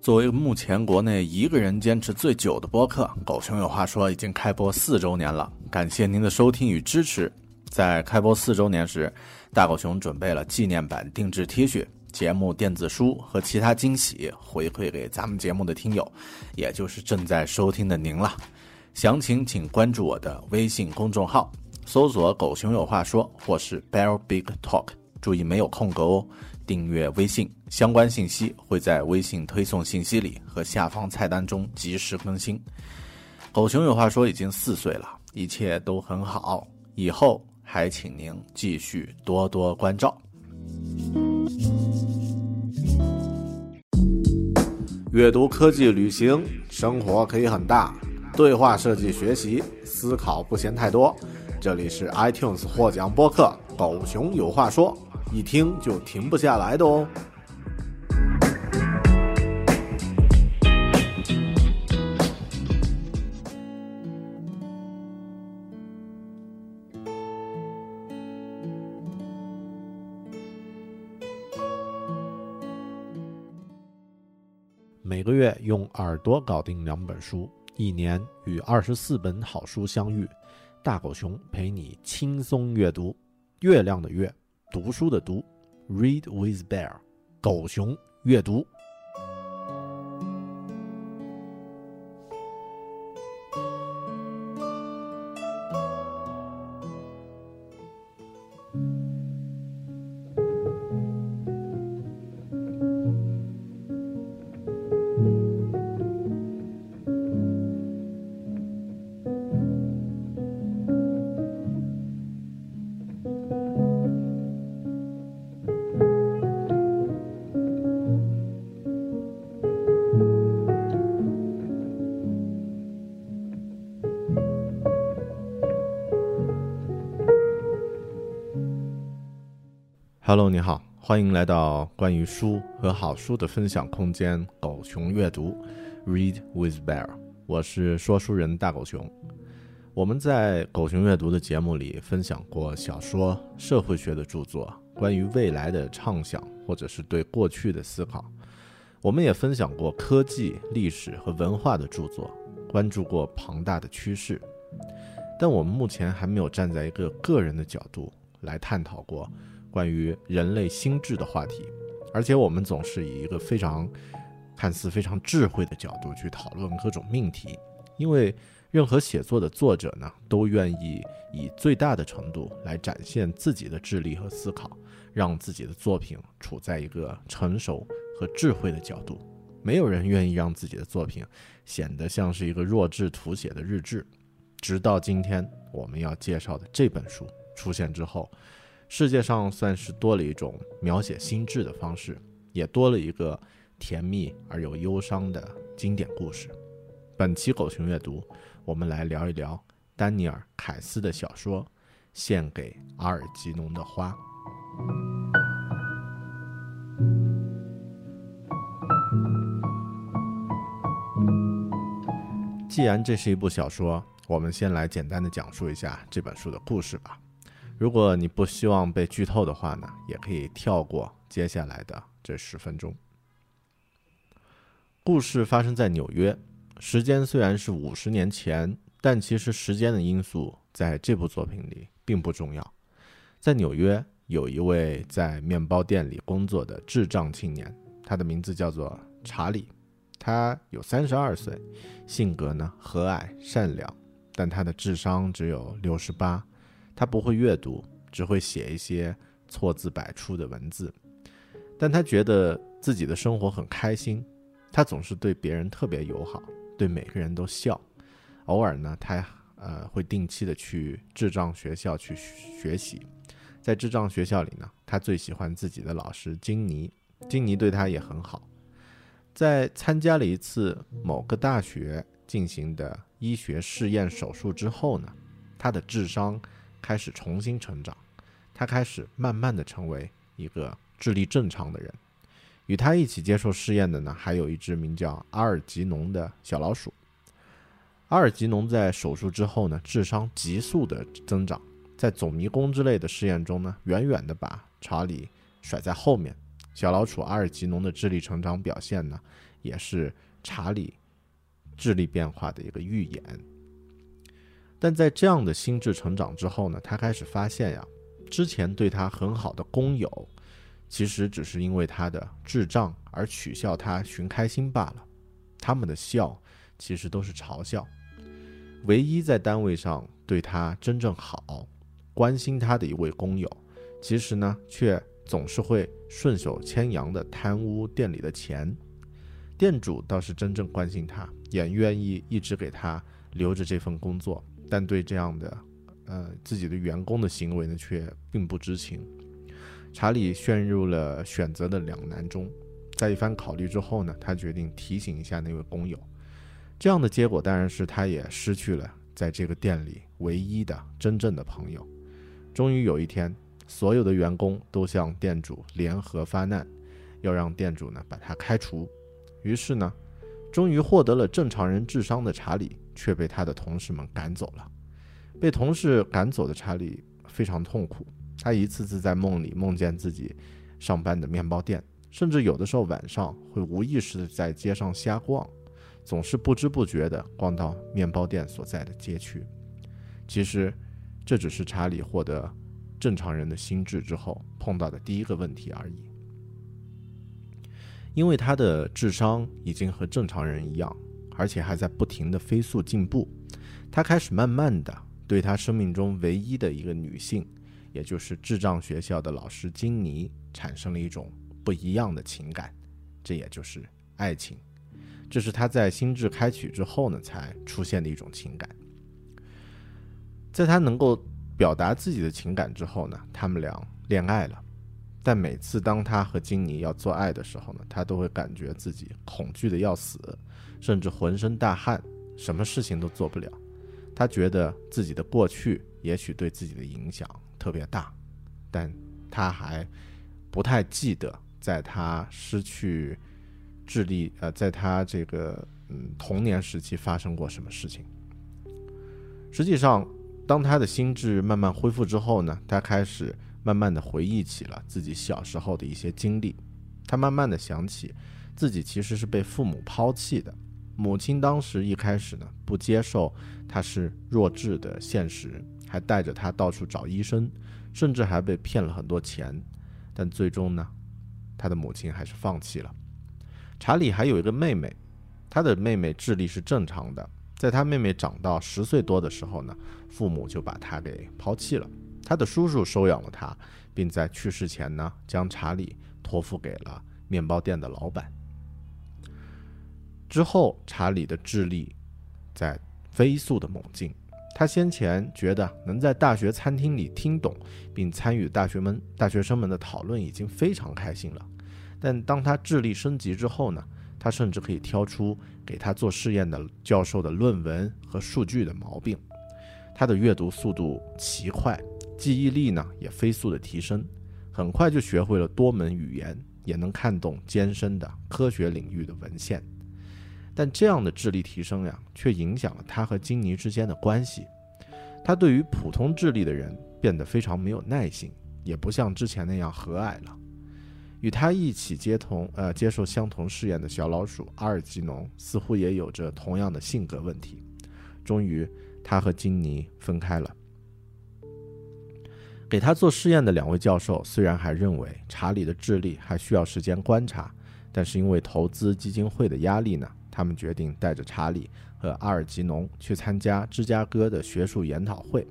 作为目前国内一个人坚持最久的播客，《狗熊有话说》已经开播四周年了。感谢您的收听与支持。在开播四周年时，大狗熊准备了纪念版定制 T 恤、节目电子书和其他惊喜回馈给咱们节目的听友，也就是正在收听的您了。详情请关注我的微信公众号，搜索“狗熊有话说”或是 “Bear Big Talk”，注意没有空格哦。订阅微信，相关信息会在微信推送信息里和下方菜单中及时更新。狗熊有话说，已经四岁了，一切都很好，以后还请您继续多多关照。阅读、科技、旅行，生活可以很大；对话设计、学习，思考不嫌太多。这里是 iTunes 获奖播客《狗熊有话说》。一听就停不下来的哦。每个月用耳朵搞定两本书，一年与二十四本好书相遇。大狗熊陪你轻松阅读，月亮的月。读书的读，Read with Bear，狗熊阅读。Hello，你好，欢迎来到关于书和好书的分享空间——狗熊阅读，Read with Bear。我是说书人大狗熊。我们在狗熊阅读的节目里分享过小说、社会学的著作，关于未来的畅想，或者是对过去的思考。我们也分享过科技、历史和文化的著作，关注过庞大的趋势。但我们目前还没有站在一个个人的角度来探讨过。关于人类心智的话题，而且我们总是以一个非常看似非常智慧的角度去讨论各种命题，因为任何写作的作者呢，都愿意以最大的程度来展现自己的智力和思考，让自己的作品处在一个成熟和智慧的角度。没有人愿意让自己的作品显得像是一个弱智涂写的日志。直到今天我们要介绍的这本书出现之后。世界上算是多了一种描写心智的方式，也多了一个甜蜜而又忧伤的经典故事。本期狗熊阅读，我们来聊一聊丹尼尔·凯斯的小说《献给阿尔吉农的花》。既然这是一部小说，我们先来简单的讲述一下这本书的故事吧。如果你不希望被剧透的话呢，也可以跳过接下来的这十分钟。故事发生在纽约，时间虽然是五十年前，但其实时间的因素在这部作品里并不重要。在纽约，有一位在面包店里工作的智障青年，他的名字叫做查理，他有三十二岁，性格呢和蔼善良，但他的智商只有六十八。他不会阅读，只会写一些错字百出的文字，但他觉得自己的生活很开心。他总是对别人特别友好，对每个人都笑。偶尔呢，他呃会定期的去智障学校去学习。在智障学校里呢，他最喜欢自己的老师金尼，金尼对他也很好。在参加了一次某个大学进行的医学试验手术之后呢，他的智商。开始重新成长，他开始慢慢的成为一个智力正常的人。与他一起接受试验的呢，还有一只名叫阿尔吉农的小老鼠。阿尔吉农在手术之后呢，智商急速的增长，在走迷宫之类的试验中呢，远远的把查理甩在后面。小老鼠阿尔吉农的智力成长表现呢，也是查理智力变化的一个预演。但在这样的心智成长之后呢，他开始发现呀，之前对他很好的工友，其实只是因为他的智障而取笑他寻开心罢了。他们的笑其实都是嘲笑。唯一在单位上对他真正好、关心他的一位工友，其实呢，却总是会顺手牵羊的贪污店里的钱。店主倒是真正关心他，也愿意一直给他留着这份工作，但对这样的，呃，自己的员工的行为呢，却并不知情。查理陷入了选择的两难中，在一番考虑之后呢，他决定提醒一下那位工友。这样的结果当然是他也失去了在这个店里唯一的真正的朋友。终于有一天，所有的员工都向店主联合发难，要让店主呢把他开除。于是呢，终于获得了正常人智商的查理却被他的同事们赶走了。被同事赶走的查理非常痛苦，他一次次在梦里梦见自己上班的面包店，甚至有的时候晚上会无意识的在街上瞎逛。总是不知不觉地逛到面包店所在的街区。其实，这只是查理获得正常人的心智之后碰到的第一个问题而已。因为他的智商已经和正常人一样，而且还在不停地飞速进步，他开始慢慢地对他生命中唯一的一个女性，也就是智障学校的老师金妮，产生了一种不一样的情感，这也就是爱情。这是他在心智开启之后呢，才出现的一种情感。在他能够表达自己的情感之后呢，他们俩恋爱了。但每次当他和金妮要做爱的时候呢，他都会感觉自己恐惧的要死，甚至浑身大汗，什么事情都做不了。他觉得自己的过去也许对自己的影响特别大，但他还不太记得在他失去。智力，呃，在他这个嗯童年时期发生过什么事情？实际上，当他的心智慢慢恢复之后呢，他开始慢慢的回忆起了自己小时候的一些经历。他慢慢的想起，自己其实是被父母抛弃的。母亲当时一开始呢，不接受他是弱智的现实，还带着他到处找医生，甚至还被骗了很多钱。但最终呢，他的母亲还是放弃了。查理还有一个妹妹，他的妹妹智力是正常的。在他妹妹长到十岁多的时候呢，父母就把他给抛弃了。他的叔叔收养了他，并在去世前呢，将查理托付给了面包店的老板。之后，查理的智力在飞速的猛进。他先前觉得能在大学餐厅里听懂并参与大学们大学生们的讨论已经非常开心了。但当他智力升级之后呢，他甚至可以挑出给他做试验的教授的论文和数据的毛病。他的阅读速度奇快，记忆力呢也飞速的提升，很快就学会了多门语言，也能看懂艰深的科学领域的文献。但这样的智力提升呀，却影响了他和金妮之间的关系。他对于普通智力的人变得非常没有耐心，也不像之前那样和蔼了。与他一起接同呃接受相同试验的小老鼠阿尔吉农似乎也有着同样的性格问题。终于，他和金妮分开了。给他做试验的两位教授虽然还认为查理的智力还需要时间观察，但是因为投资基金会的压力呢，他们决定带着查理和阿尔吉农去参加芝加哥的学术研讨会。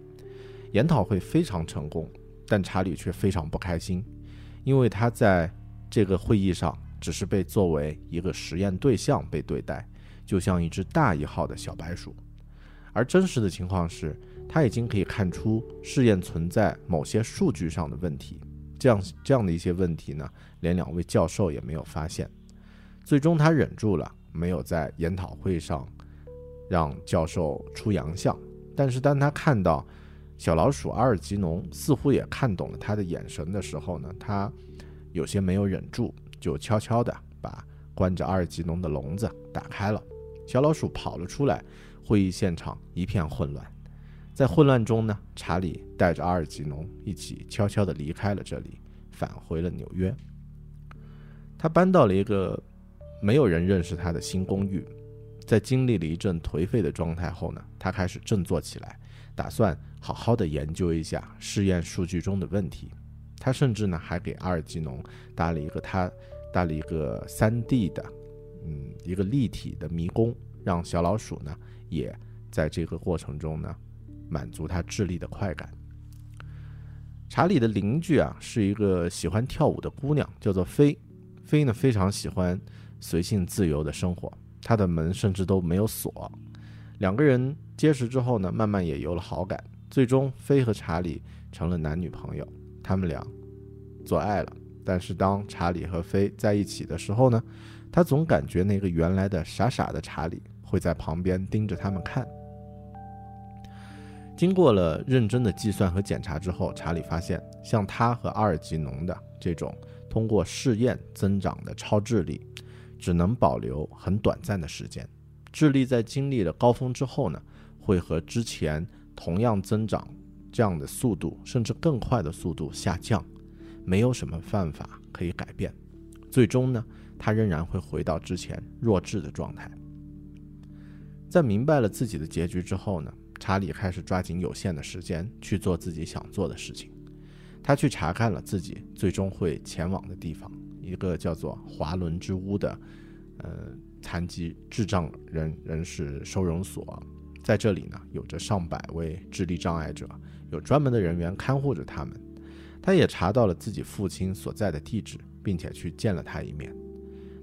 研讨会非常成功，但查理却非常不开心，因为他在。这个会议上只是被作为一个实验对象被对待，就像一只大一号的小白鼠。而真实的情况是，他已经可以看出试验存在某些数据上的问题。这样这样的一些问题呢，连两位教授也没有发现。最终他忍住了，没有在研讨会上让教授出洋相。但是当他看到小老鼠阿尔吉农似乎也看懂了他的眼神的时候呢，他。有些没有忍住，就悄悄地把关着阿尔吉农的笼子打开了。小老鼠跑了出来，会议现场一片混乱。在混乱中呢，查理带着阿尔吉农一起悄悄地离开了这里，返回了纽约。他搬到了一个没有人认识他的新公寓。在经历了一阵颓废的状态后呢，他开始振作起来，打算好好的研究一下试验数据中的问题。他甚至呢还给阿尔基农搭了一个他搭了一个三 D 的，嗯，一个立体的迷宫，让小老鼠呢也在这个过程中呢满足他智力的快感。查理的邻居啊是一个喜欢跳舞的姑娘，叫做菲。菲呢非常喜欢随性自由的生活。他的门甚至都没有锁，两个人结识之后呢，慢慢也有了好感，最终飞和查理成了男女朋友。他们俩做爱了，但是当查理和飞在一起的时候呢，他总感觉那个原来的傻傻的查理会在旁边盯着他们看。经过了认真的计算和检查之后，查理发现，像他和阿尔吉农的这种通过试验增长的超智力。只能保留很短暂的时间，智力在经历了高峰之后呢，会和之前同样增长这样的速度，甚至更快的速度下降，没有什么办法可以改变，最终呢，他仍然会回到之前弱智的状态。在明白了自己的结局之后呢，查理开始抓紧有限的时间去做自己想做的事情，他去查看了自己最终会前往的地方。一个叫做“华伦之屋”的，呃，残疾智障人人士收容所，在这里呢，有着上百位智力障碍者，有专门的人员看护着他们。他也查到了自己父亲所在的地址，并且去见了他一面。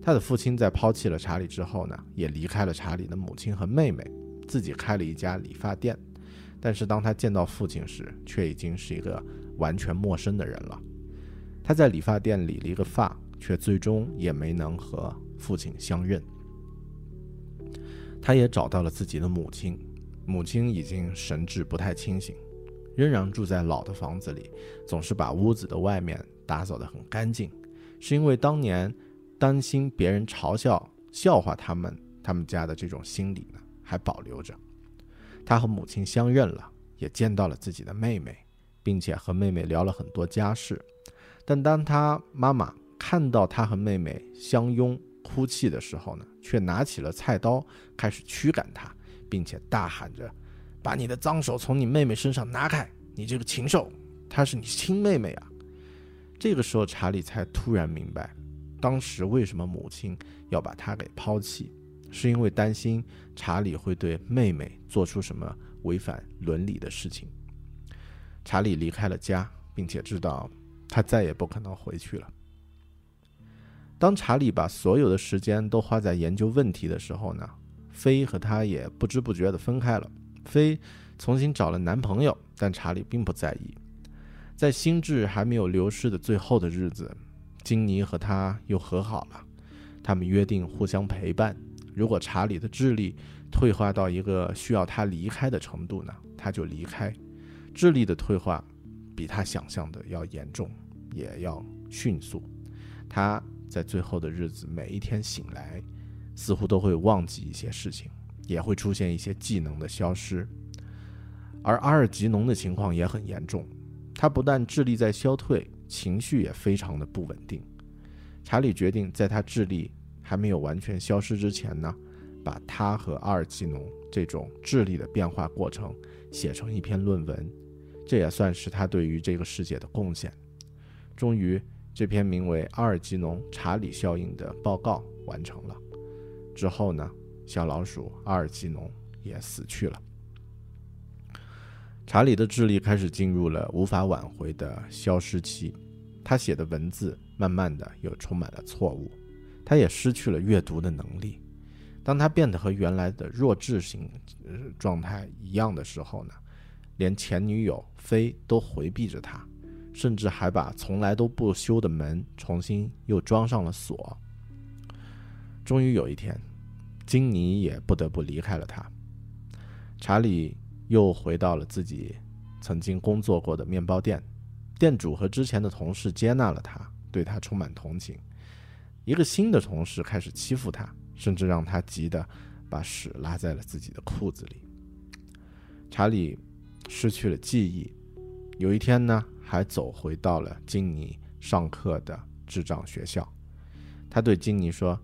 他的父亲在抛弃了查理之后呢，也离开了查理的母亲和妹妹，自己开了一家理发店。但是当他见到父亲时，却已经是一个完全陌生的人了。他在理发店理了一个发。却最终也没能和父亲相认。他也找到了自己的母亲，母亲已经神志不太清醒，仍然住在老的房子里，总是把屋子的外面打扫得很干净，是因为当年担心别人嘲笑、笑话他们他们家的这种心理呢，还保留着。他和母亲相认了，也见到了自己的妹妹，并且和妹妹聊了很多家事，但当他妈妈。看到他和妹妹相拥哭泣的时候呢，却拿起了菜刀开始驱赶他，并且大喊着：“把你的脏手从你妹妹身上拿开！你这个禽兽，她是你亲妹妹啊！”这个时候，查理才突然明白，当时为什么母亲要把他给抛弃，是因为担心查理会对妹妹做出什么违反伦理的事情。查理离开了家，并且知道他再也不可能回去了。当查理把所有的时间都花在研究问题的时候呢，菲和他也不知不觉地分开了。菲重新找了男朋友，但查理并不在意。在心智还没有流失的最后的日子，金妮和他又和好了。他们约定互相陪伴。如果查理的智力退化到一个需要他离开的程度呢，他就离开。智力的退化比他想象的要严重，也要迅速。他。在最后的日子，每一天醒来，似乎都会忘记一些事情，也会出现一些技能的消失。而阿尔吉农的情况也很严重，他不但智力在消退，情绪也非常的不稳定。查理决定在他智力还没有完全消失之前呢，把他和阿尔吉农这种智力的变化过程写成一篇论文，这也算是他对于这个世界的贡献。终于。这篇名为《阿尔吉农查理效应》的报告完成了之后呢，小老鼠阿尔吉农也死去了。查理的智力开始进入了无法挽回的消失期，他写的文字慢慢的又充满了错误，他也失去了阅读的能力。当他变得和原来的弱智型状态一样的时候呢，连前女友菲都回避着他。甚至还把从来都不修的门重新又装上了锁。终于有一天，金妮也不得不离开了他。查理又回到了自己曾经工作过的面包店，店主和之前的同事接纳了他，对他充满同情。一个新的同事开始欺负他，甚至让他急得把屎拉在了自己的裤子里。查理。失去了记忆。有一天呢，还走回到了金妮上课的智障学校。他对金妮说：“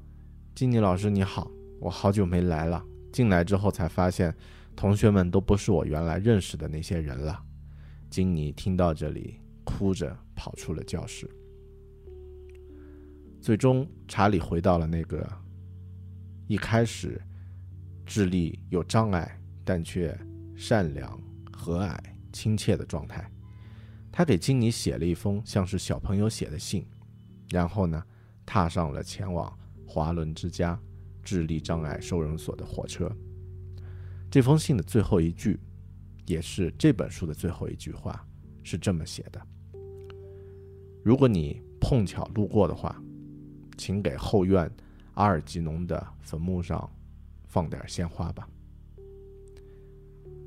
金妮老师你好，我好久没来了。进来之后才发现，同学们都不是我原来认识的那些人了。”金妮听到这里，哭着跑出了教室。最终，查理回到了那个一开始智力有障碍但却善良、和蔼、亲切的状态。他给金妮写了一封像是小朋友写的信，然后呢，踏上了前往华伦之家智力障碍收容所的火车。这封信的最后一句。也是这本书的最后一句话，是这么写的：如果你碰巧路过的话，请给后院阿尔吉农的坟墓上放点鲜花吧。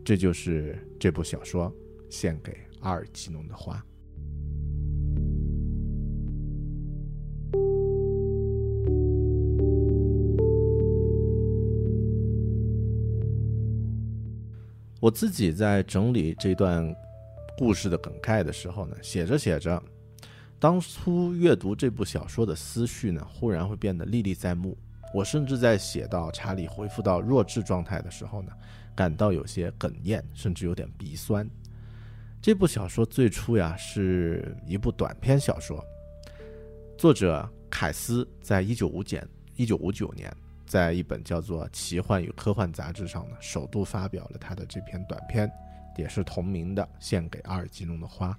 这就是这部小说献给阿尔吉农的花。我自己在整理这段故事的梗概的时候呢，写着写着，当初阅读这部小说的思绪呢，忽然会变得历历在目。我甚至在写到查理恢复到弱智状态的时候呢，感到有些哽咽，甚至有点鼻酸。这部小说最初呀是一部短篇小说，作者凯斯在一九五减一九五九年。在一本叫做《奇幻与科幻》杂志上呢，首度发表了他的这篇短篇，也是同名的《献给阿尔吉农的花》，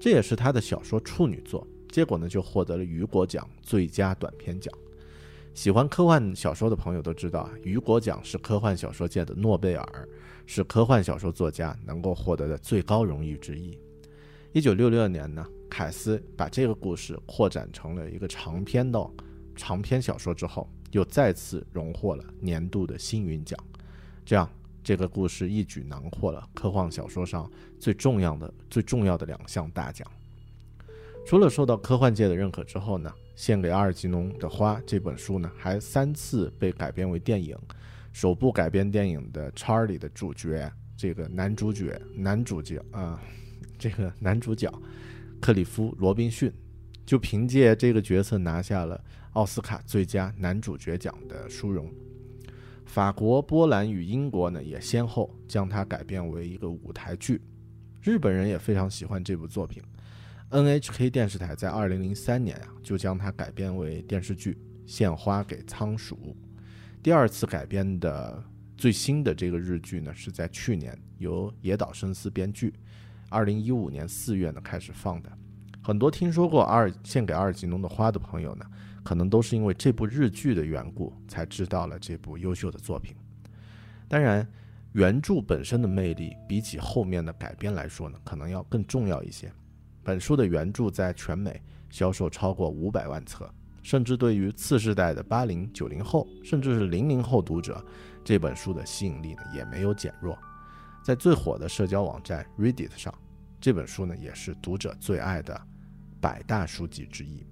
这也是他的小说处女作。结果呢，就获得了雨果奖最佳短篇奖。喜欢科幻小说的朋友都知道啊，雨果奖是科幻小说界的诺贝尔，是科幻小说作家能够获得的最高荣誉之一。一九六六年呢，凯斯把这个故事扩展成了一个长篇的长篇小说之后。又再次荣获了年度的星云奖，这样这个故事一举囊括了科幻小说上最重要的、最重要的两项大奖。除了受到科幻界的认可之后呢，《献给阿尔吉农的花》这本书呢，还三次被改编为电影。首部改编电影的《查理》的主角，这个男主角、男主角啊，这个男主角克里夫·罗宾逊，就凭借这个角色拿下了。奥斯卡最佳男主角奖的殊荣，法国、波兰与英国呢也先后将它改编为一个舞台剧，日本人也非常喜欢这部作品。NHK 电视台在2003年啊就将它改编为电视剧《献花给仓鼠》。第二次改编的最新的这个日剧呢是在去年由野岛伸司编剧，2015年4月呢开始放的。很多听说过阿尔献给阿尔吉农的花的朋友呢。可能都是因为这部日剧的缘故，才知道了这部优秀的作品。当然，原著本身的魅力比起后面的改编来说呢，可能要更重要一些。本书的原著在全美销售超过五百万册，甚至对于次世代的八零九零后，甚至是零零后读者，这本书的吸引力呢也没有减弱。在最火的社交网站 Reddit 上，这本书呢也是读者最爱的百大书籍之一。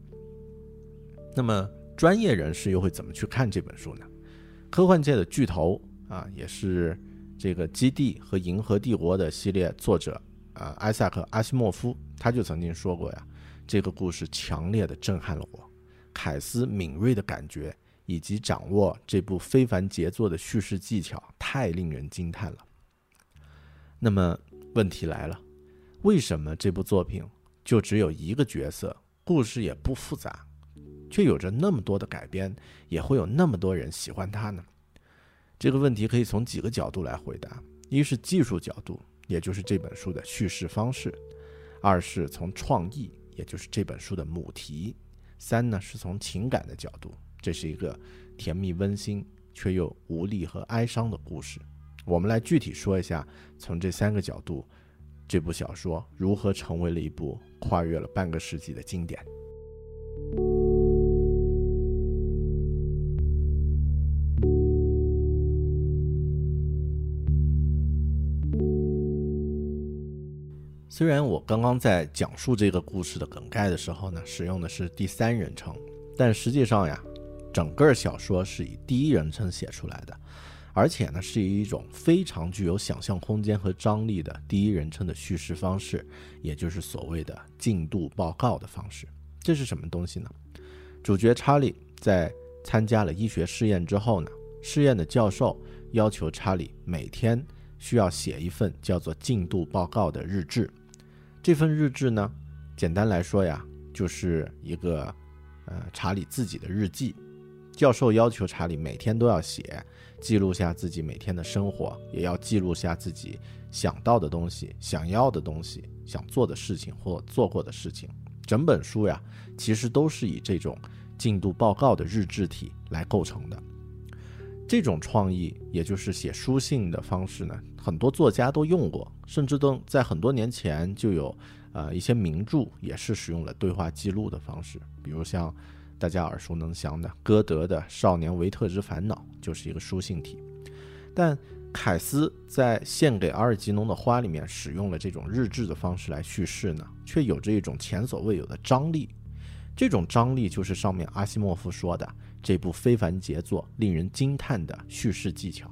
那么专业人士又会怎么去看这本书呢？科幻界的巨头啊，也是这个《基地》和《银河帝国》的系列作者啊，艾萨克·阿西莫夫，他就曾经说过呀，这个故事强烈的震撼了我，凯斯敏锐的感觉以及掌握这部非凡杰作的叙事技巧，太令人惊叹了。那么问题来了，为什么这部作品就只有一个角色，故事也不复杂？却有着那么多的改编，也会有那么多人喜欢它呢？这个问题可以从几个角度来回答：一是技术角度，也就是这本书的叙事方式；二是从创意，也就是这本书的母题；三呢是从情感的角度，这是一个甜蜜温馨却又无力和哀伤的故事。我们来具体说一下，从这三个角度，这部小说如何成为了一部跨越了半个世纪的经典。虽然我刚刚在讲述这个故事的梗概的时候呢，使用的是第三人称，但实际上呀，整个小说是以第一人称写出来的，而且呢是以一种非常具有想象空间和张力的第一人称的叙事方式，也就是所谓的进度报告的方式。这是什么东西呢？主角查理在参加了医学试验之后呢，试验的教授要求查理每天需要写一份叫做进度报告的日志。这份日志呢，简单来说呀，就是一个呃查理自己的日记。教授要求查理每天都要写，记录下自己每天的生活，也要记录下自己想到的东西、想要的东西、想做的事情或做过的事情。整本书呀，其实都是以这种进度报告的日志体来构成的。这种创意，也就是写书信的方式呢，很多作家都用过，甚至都在很多年前就有，呃，一些名著也是使用了对话记录的方式，比如像。大家耳熟能详的歌德的《少年维特之烦恼》就是一个书信体，但凯斯在献给阿尔吉农的花里面使用了这种日志的方式来叙事呢，却有着一种前所未有的张力。这种张力就是上面阿西莫夫说的这部非凡杰作令人惊叹的叙事技巧。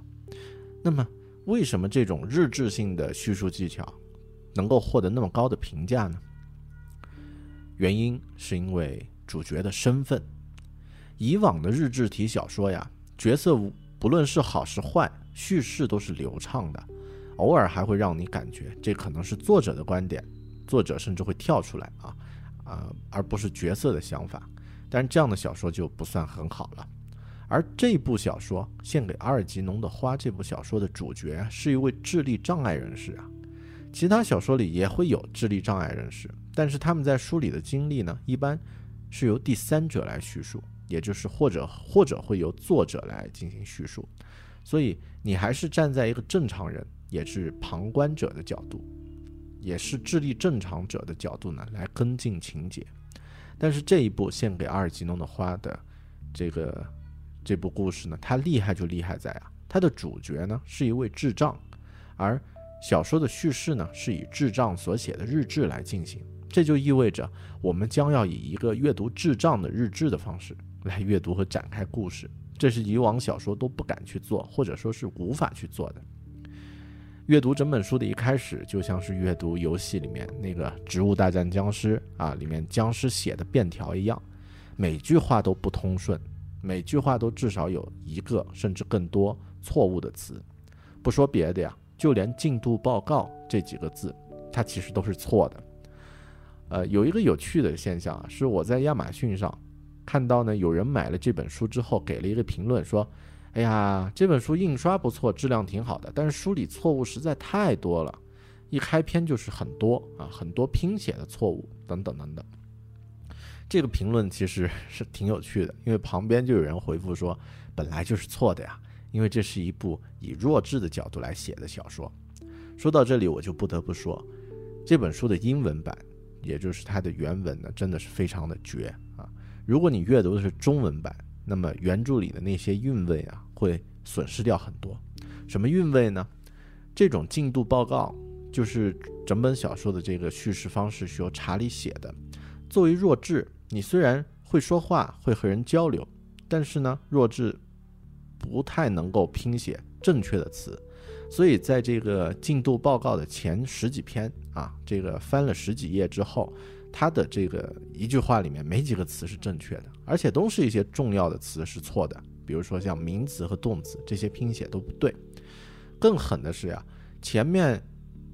那么，为什么这种日志性的叙述技巧能够获得那么高的评价呢？原因是因为。主角的身份，以往的日志体小说呀，角色不论是好是坏，叙事都是流畅的，偶尔还会让你感觉这可能是作者的观点，作者甚至会跳出来啊啊，而不是角色的想法。但这样的小说就不算很好了。而这部小说《献给阿尔吉农的花》这部小说的主角是一位智力障碍人士啊，其他小说里也会有智力障碍人士，但是他们在书里的经历呢，一般。是由第三者来叙述，也就是或者或者会由作者来进行叙述，所以你还是站在一个正常人，也是旁观者的角度，也是智力正常者的角度呢来跟进情节。但是这一部献给阿尔吉诺的花的这个这部故事呢，它厉害就厉害在啊，它的主角呢是一位智障，而小说的叙事呢是以智障所写的日志来进行。这就意味着，我们将要以一个阅读智障的日志的方式来阅读和展开故事，这是以往小说都不敢去做，或者说是无法去做的。阅读整本书的一开始，就像是阅读游戏里面那个《植物大战僵尸》啊，里面僵尸写的便条一样，每句话都不通顺，每句话都至少有一个甚至更多错误的词。不说别的呀，就连进度报告这几个字，它其实都是错的。呃，有一个有趣的现象啊，是我在亚马逊上看到呢，有人买了这本书之后给了一个评论，说：“哎呀，这本书印刷不错，质量挺好的，但是书里错误实在太多了，一开篇就是很多啊，很多拼写的错误等等等等。”这个评论其实 是挺有趣的，因为旁边就有人回复说：“本来就是错的呀，因为这是一部以弱智的角度来写的小说。”说到这里，我就不得不说，这本书的英文版。也就是它的原文呢，真的是非常的绝啊！如果你阅读的是中文版，那么原著里的那些韵味啊，会损失掉很多。什么韵味呢？这种进度报告就是整本小说的这个叙事方式是由查理写的。作为弱智，你虽然会说话，会和人交流，但是呢，弱智不太能够拼写正确的词。所以，在这个进度报告的前十几篇啊，这个翻了十几页之后，他的这个一句话里面没几个词是正确的，而且都是一些重要的词是错的，比如说像名词和动词这些拼写都不对。更狠的是呀，前面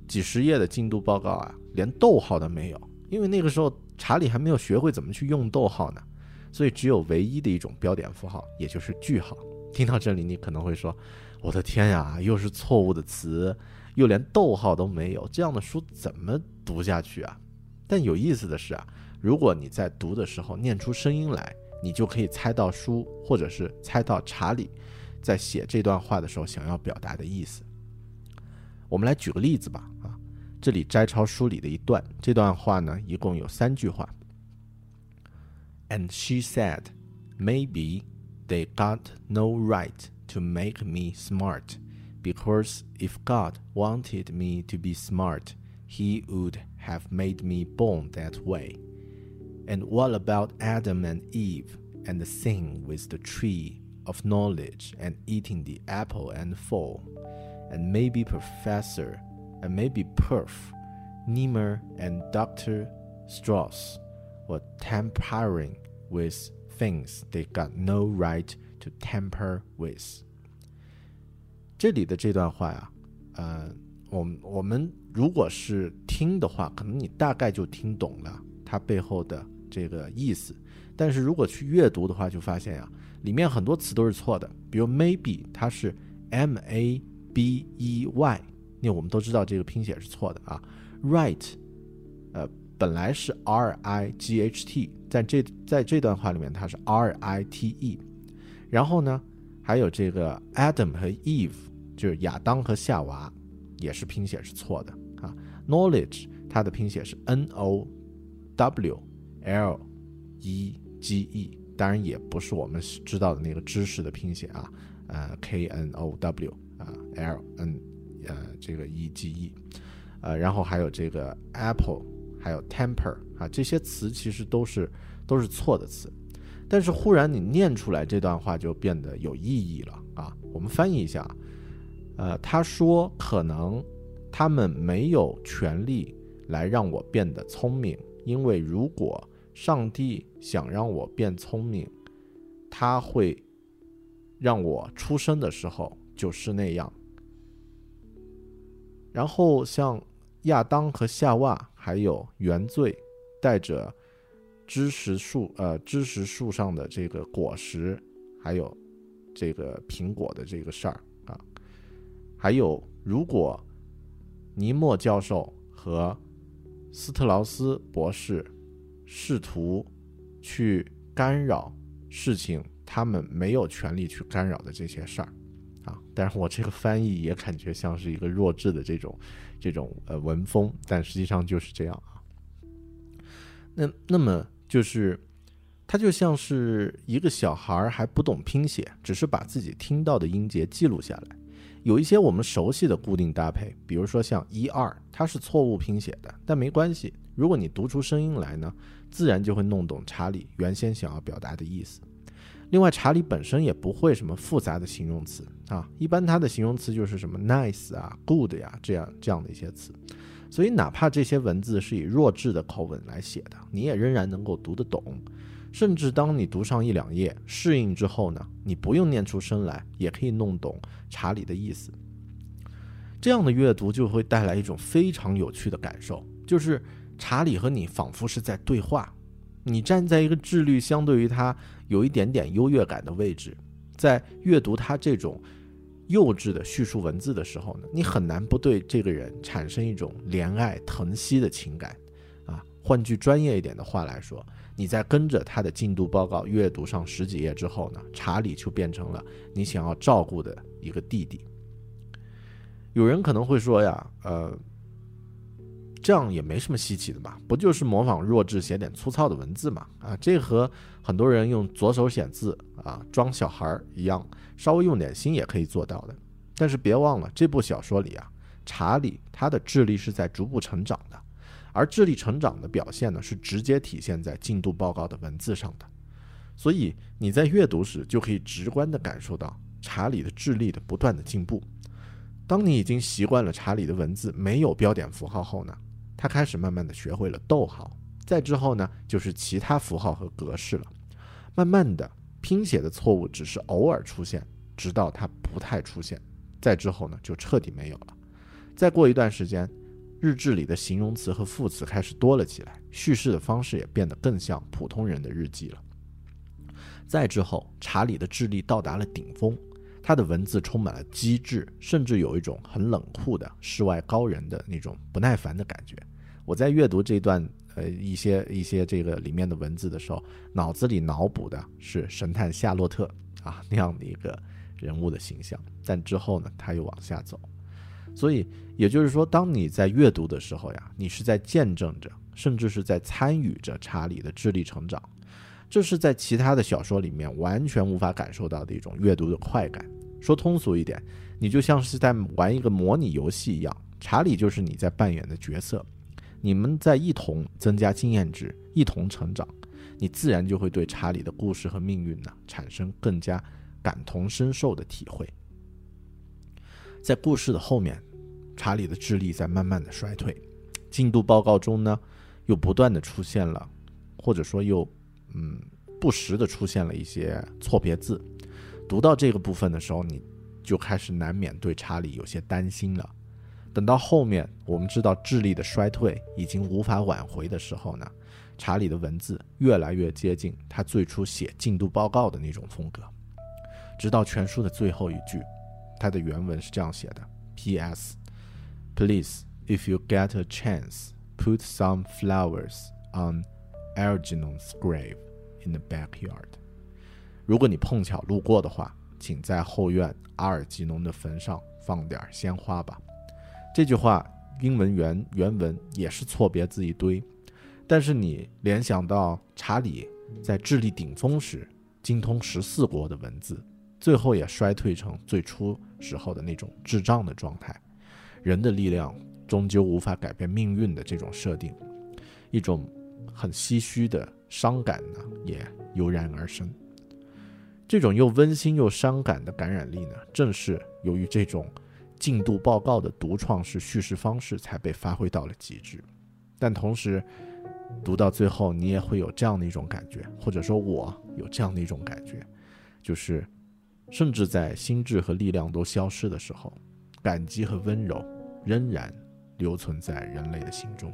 几十页的进度报告啊，连逗号都没有，因为那个时候查理还没有学会怎么去用逗号呢，所以只有唯一的一种标点符号，也就是句号。听到这里，你可能会说。我的天呀，又是错误的词，又连逗号都没有，这样的书怎么读下去啊？但有意思的是啊，如果你在读的时候念出声音来，你就可以猜到书，或者是猜到查理在写这段话的时候想要表达的意思。我们来举个例子吧，啊，这里摘抄书里的一段，这段话呢一共有三句话。And she said, maybe they got no right. to make me smart, because if God wanted me to be smart, He would have made me born that way. And what about Adam and Eve and the sin with the tree of knowledge and eating the apple and fall, and maybe Professor, and maybe Perf, Niemer and Dr. Strauss were tampering with things they got no right to tamper with。这里的这段话呀，呃， 我们我们如果是听的话，可能你大概就听懂了它背后的这个意思。但是如果去阅读的话，就发现呀，里面很多词都是错的。比如 maybe，它是 m a b e y，那我们都知道这个拼写是错的啊。right，呃，本来是 r i g h t，在这在这段话里面它是 r i t e。然后呢，还有这个 Adam 和 Eve，就是亚当和夏娃，也是拼写是错的啊。knowledge，它的拼写是 n o w l e。G E，当然也不是我们知道的那个知识的拼写啊，呃，K N O W 啊，L N，呃，这个 E G E，呃，然后还有这个 Apple，还有 Temper 啊，这些词其实都是都是错的词，但是忽然你念出来这段话就变得有意义了啊。我们翻译一下，呃，他说可能他们没有权利来让我变得聪明，因为如果上帝想让我变聪明，他会让我出生的时候就是那样。然后像亚当和夏娃，还有原罪带着知识树呃知识树上的这个果实，还有这个苹果的这个事儿，还有如果尼莫教授和斯特劳斯博士。试图去干扰事情，他们没有权利去干扰的这些事儿，啊，但是我这个翻译也感觉像是一个弱智的这种这种呃文风，但实际上就是这样啊。那那么就是，他就像是一个小孩还不懂拼写，只是把自己听到的音节记录下来。有一些我们熟悉的固定搭配，比如说像一二，它是错误拼写的，但没关系，如果你读出声音来呢？自然就会弄懂查理原先想要表达的意思。另外，查理本身也不会什么复杂的形容词啊，一般他的形容词就是什么 nice 啊、good 呀这样这样的一些词。所以，哪怕这些文字是以弱智的口吻来写的，你也仍然能够读得懂。甚至当你读上一两页，适应之后呢，你不用念出声来，也可以弄懂查理的意思。这样的阅读就会带来一种非常有趣的感受，就是。查理和你仿佛是在对话，你站在一个智力相对于他有一点点优越感的位置，在阅读他这种幼稚的叙述文字的时候呢，你很难不对这个人产生一种怜爱疼惜的情感，换句专业一点的话来说，你在跟着他的进度报告阅读上十几页之后呢，查理就变成了你想要照顾的一个弟弟。有人可能会说呀，呃。这样也没什么稀奇的嘛，不就是模仿弱智写点粗糙的文字嘛？啊，这和很多人用左手写字啊装小孩一样，稍微用点心也可以做到的。但是别忘了，这部小说里啊，查理他的智力是在逐步成长的，而智力成长的表现呢，是直接体现在进度报告的文字上的。所以你在阅读时就可以直观地感受到查理的智力的不断的进步。当你已经习惯了查理的文字没有标点符号后呢？他开始慢慢的学会了逗号，再之后呢，就是其他符号和格式了。慢慢的，拼写的错误只是偶尔出现，直到它不太出现，再之后呢，就彻底没有了。再过一段时间，日志里的形容词和副词开始多了起来，叙事的方式也变得更像普通人的日记了。再之后，查理的智力到达了顶峰。他的文字充满了机智，甚至有一种很冷酷的世外高人的那种不耐烦的感觉。我在阅读这段呃一些一些这个里面的文字的时候，脑子里脑补的是神探夏洛特啊那样的一个人物的形象。但之后呢，他又往下走。所以也就是说，当你在阅读的时候呀，你是在见证着，甚至是在参与着查理的智力成长。这是在其他的小说里面完全无法感受到的一种阅读的快感。说通俗一点，你就像是在玩一个模拟游戏一样，查理就是你在扮演的角色，你们在一同增加经验值，一同成长，你自然就会对查理的故事和命运呢产生更加感同身受的体会。在故事的后面，查理的智力在慢慢的衰退，进度报告中呢，又不断的出现了，或者说又嗯不时的出现了一些错别字。读到这个部分的时候，你就开始难免对查理有些担心了。等到后面我们知道智力的衰退已经无法挽回的时候呢，查理的文字越来越接近他最初写进度报告的那种风格，直到全书的最后一句。它的原文是这样写的：P.S. Please, if you get a chance, put some flowers on Algernon's grave in the backyard. 如果你碰巧路过的话，请在后院阿尔吉农的坟上放点鲜花吧。这句话英文原原文也是错别字一堆，但是你联想到查理在智力顶峰时精通十四国的文字。最后也衰退成最初时候的那种智障的状态。人的力量终究无法改变命运的这种设定，一种很唏嘘的伤感呢，也油然而生。这种又温馨又伤感的感染力呢，正是由于这种进度报告的独创式叙事方式才被发挥到了极致。但同时，读到最后，你也会有这样的一种感觉，或者说我有这样的一种感觉，就是。甚至在心智和力量都消失的时候，感激和温柔仍然留存在人类的心中。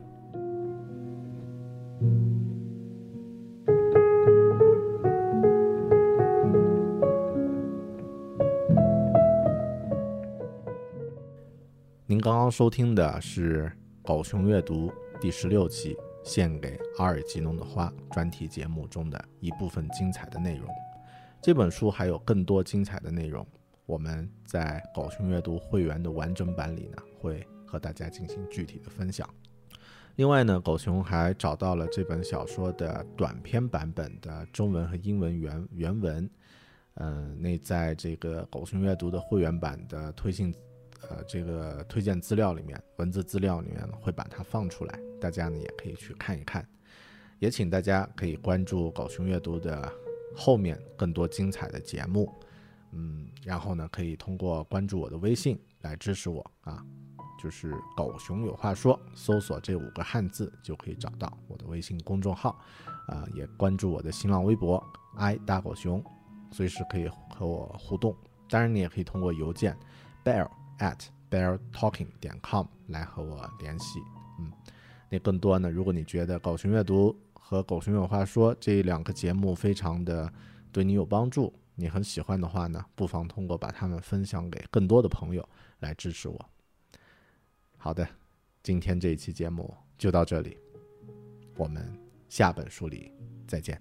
您刚刚收听的是《狗熊阅读》第十六期《献给阿尔吉农的花》专题节目中的一部分精彩的内容。这本书还有更多精彩的内容，我们在狗熊阅读会员的完整版里呢，会和大家进行具体的分享。另外呢，狗熊还找到了这本小说的短篇版本的中文和英文原原文，嗯，那在这个狗熊阅读的会员版的推信，呃，这个推荐资料里面，文字资料里面会把它放出来，大家呢也可以去看一看。也请大家可以关注狗熊阅读的。后面更多精彩的节目，嗯，然后呢，可以通过关注我的微信来支持我啊，就是“狗熊有话说”，搜索这五个汉字就可以找到我的微信公众号，啊，也关注我的新浪微博 “i 大狗熊”，随时可以和我互动。当然，你也可以通过邮件 bear at bear talking 点 com 来和我联系。嗯，那更多呢，如果你觉得狗熊阅读。和狗熊有话说这两个节目非常的对你有帮助，你很喜欢的话呢，不妨通过把他们分享给更多的朋友来支持我。好的，今天这一期节目就到这里，我们下本书里再见。